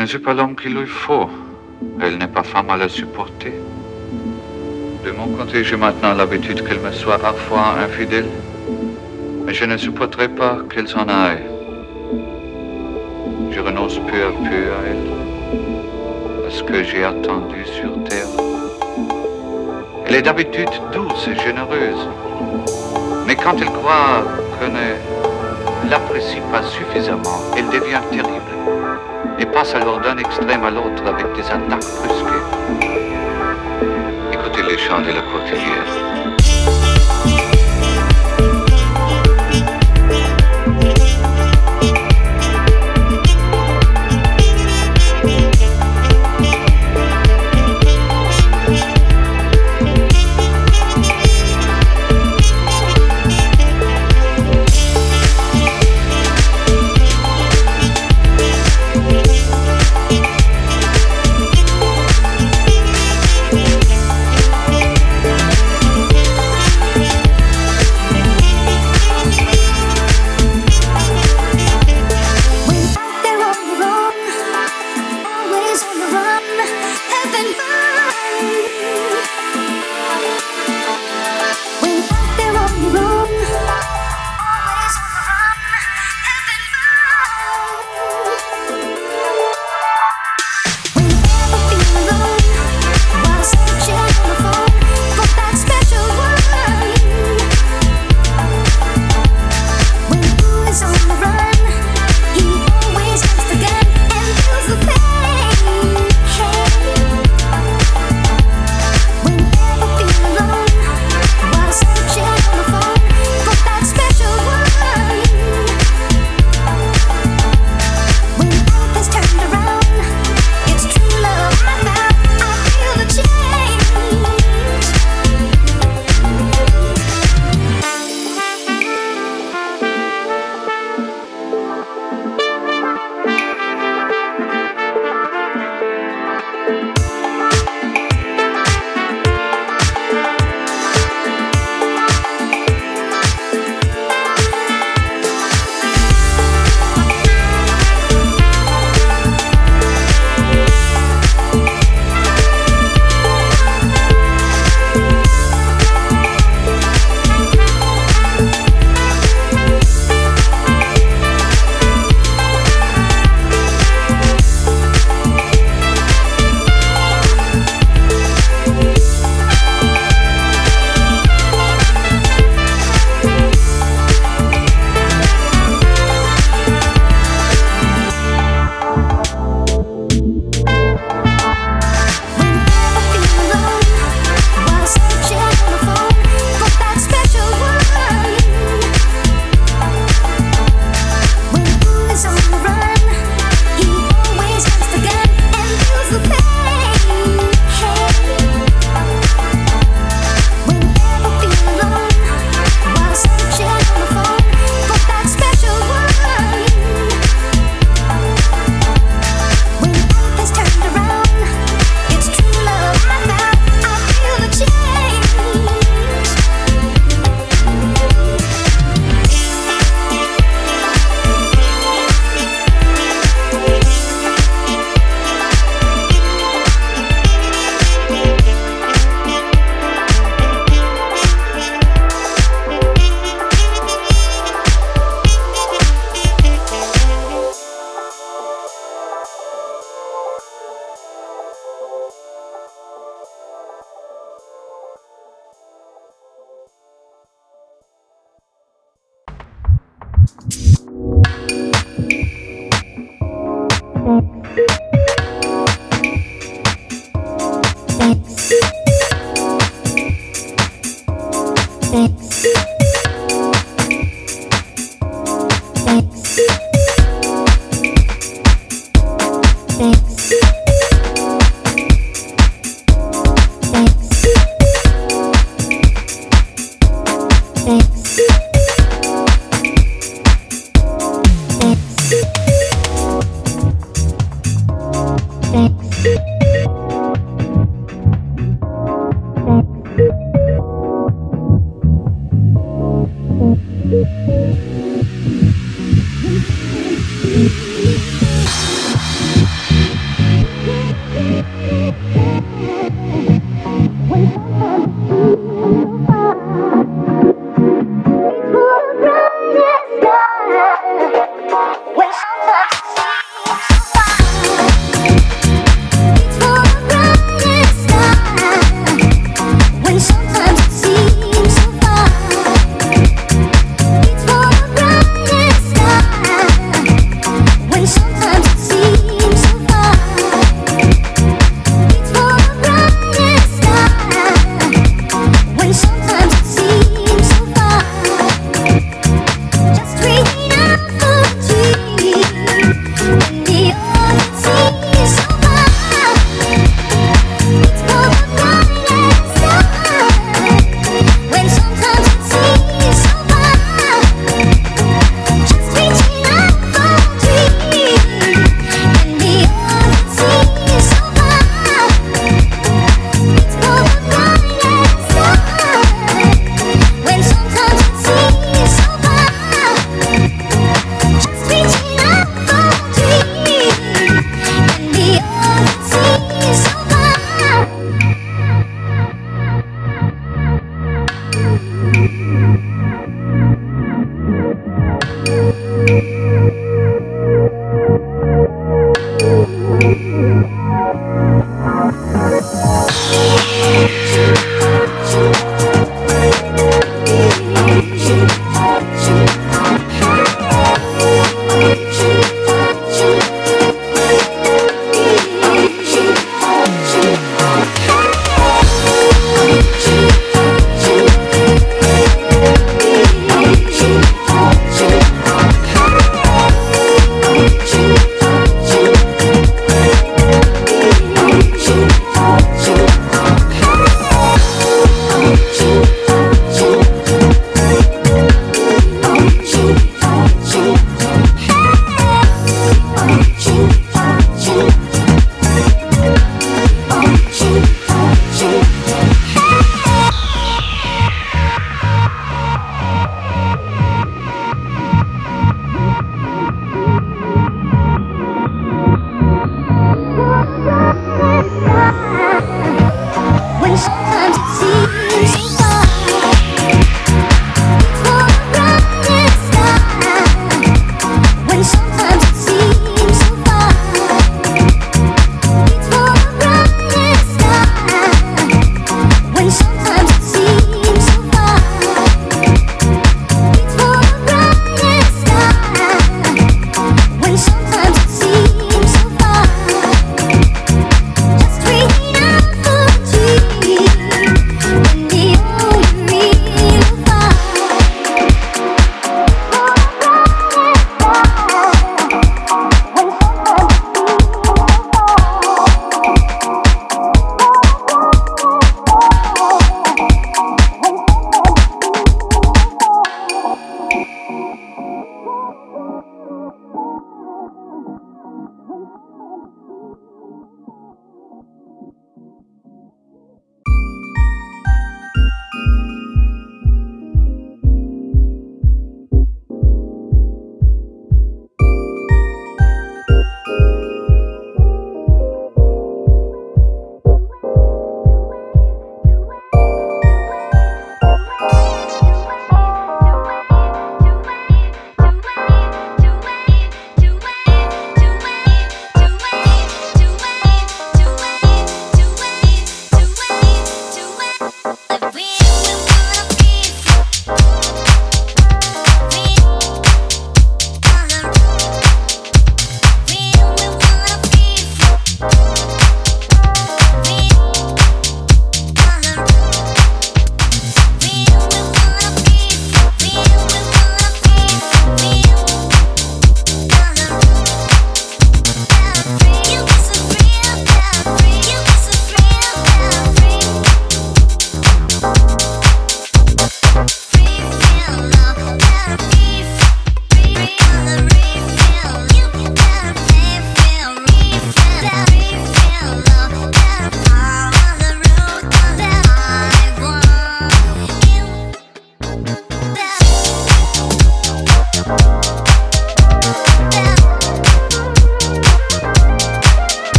ne suis pas l'homme qu'il lui faut. Elle n'est pas femme à la supporter. De mon côté, j'ai maintenant l'habitude qu'elle me soit parfois infidèle. Mais je ne supporterai pas qu'elle s'en aille. Je renonce peu à peu à elle. À ce que j'ai attendu sur terre. Elle est d'habitude douce et généreuse. Mais quand elle croit que ne l'apprécie pas suffisamment, elle devient terrible et passe alors d'un extrême à l'autre avec des attaques brusques. Écoutez les chants de la côte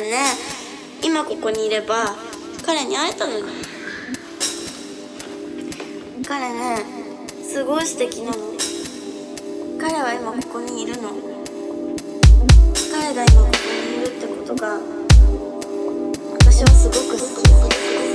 ねね。今ここにいれば彼に会えたのに彼ねすごい素敵なの。彼は今ここにいるの。彼が今ここにいるってことが私はすごく好き。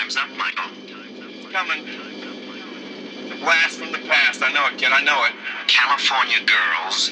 Time's up, Michael. It's coming. The blast from the past. I know it, kid. I know it. California girls.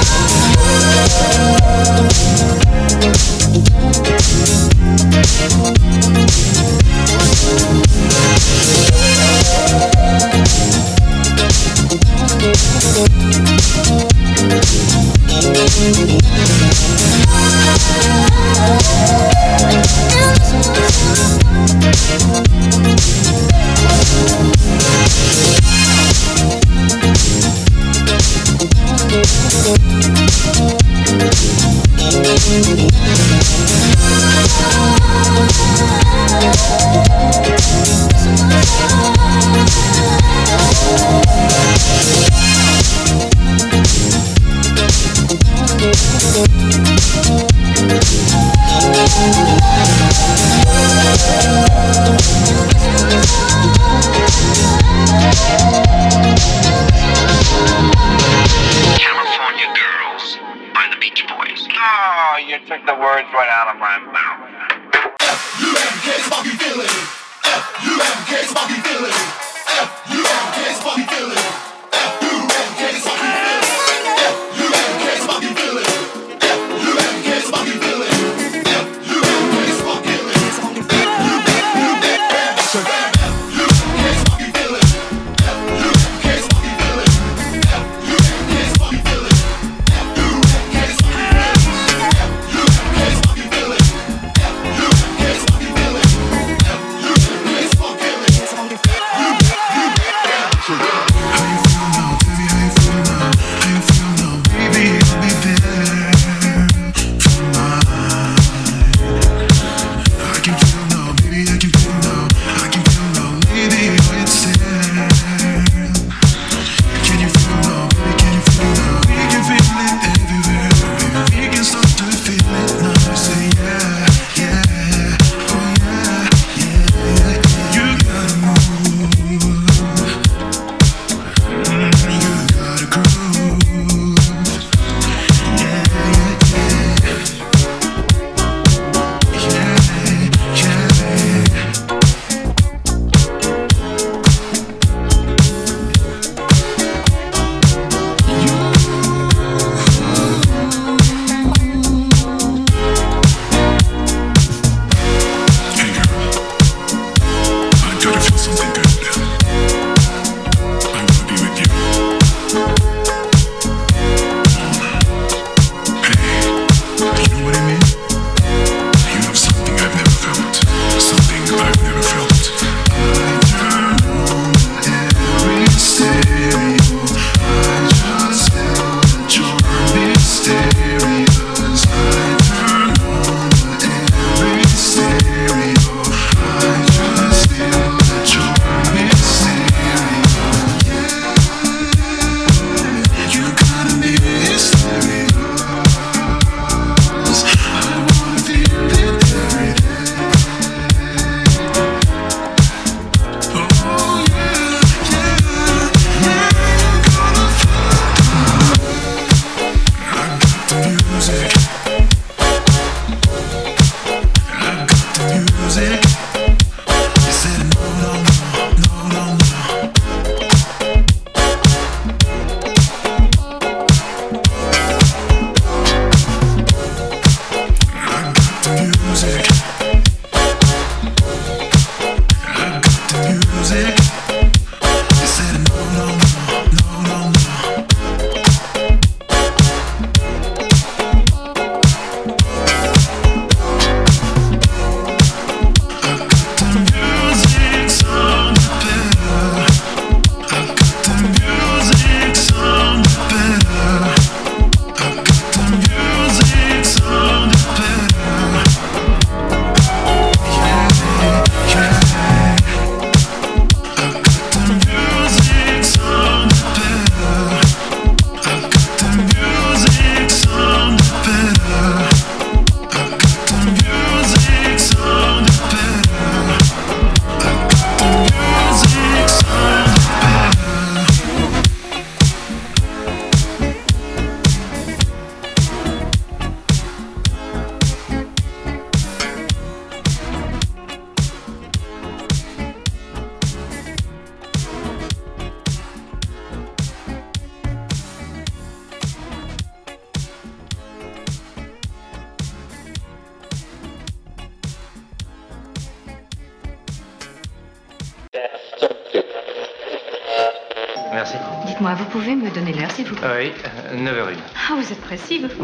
Oh,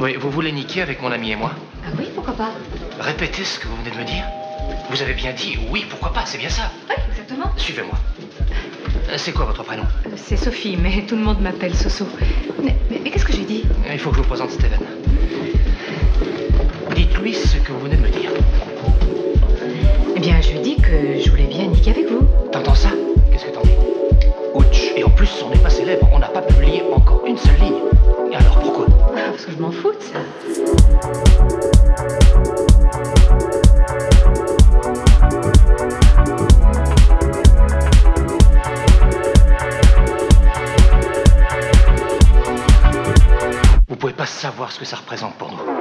Oui, vous voulez niquer avec mon ami et moi Ah oui, pourquoi pas Répétez ce que vous venez de me dire. Vous avez bien dit oui, pourquoi pas, c'est bien ça. Oui, exactement. Suivez-moi. C'est quoi votre prénom? Euh, C'est Sophie, mais tout le monde m'appelle Soso. Mais, mais- mais qu'est-ce que j'ai dit? Il faut que je vous présente Steven. Dites-lui ce que vous venez de je m'en fous de ça. Vous pouvez pas savoir ce que ça représente pour nous.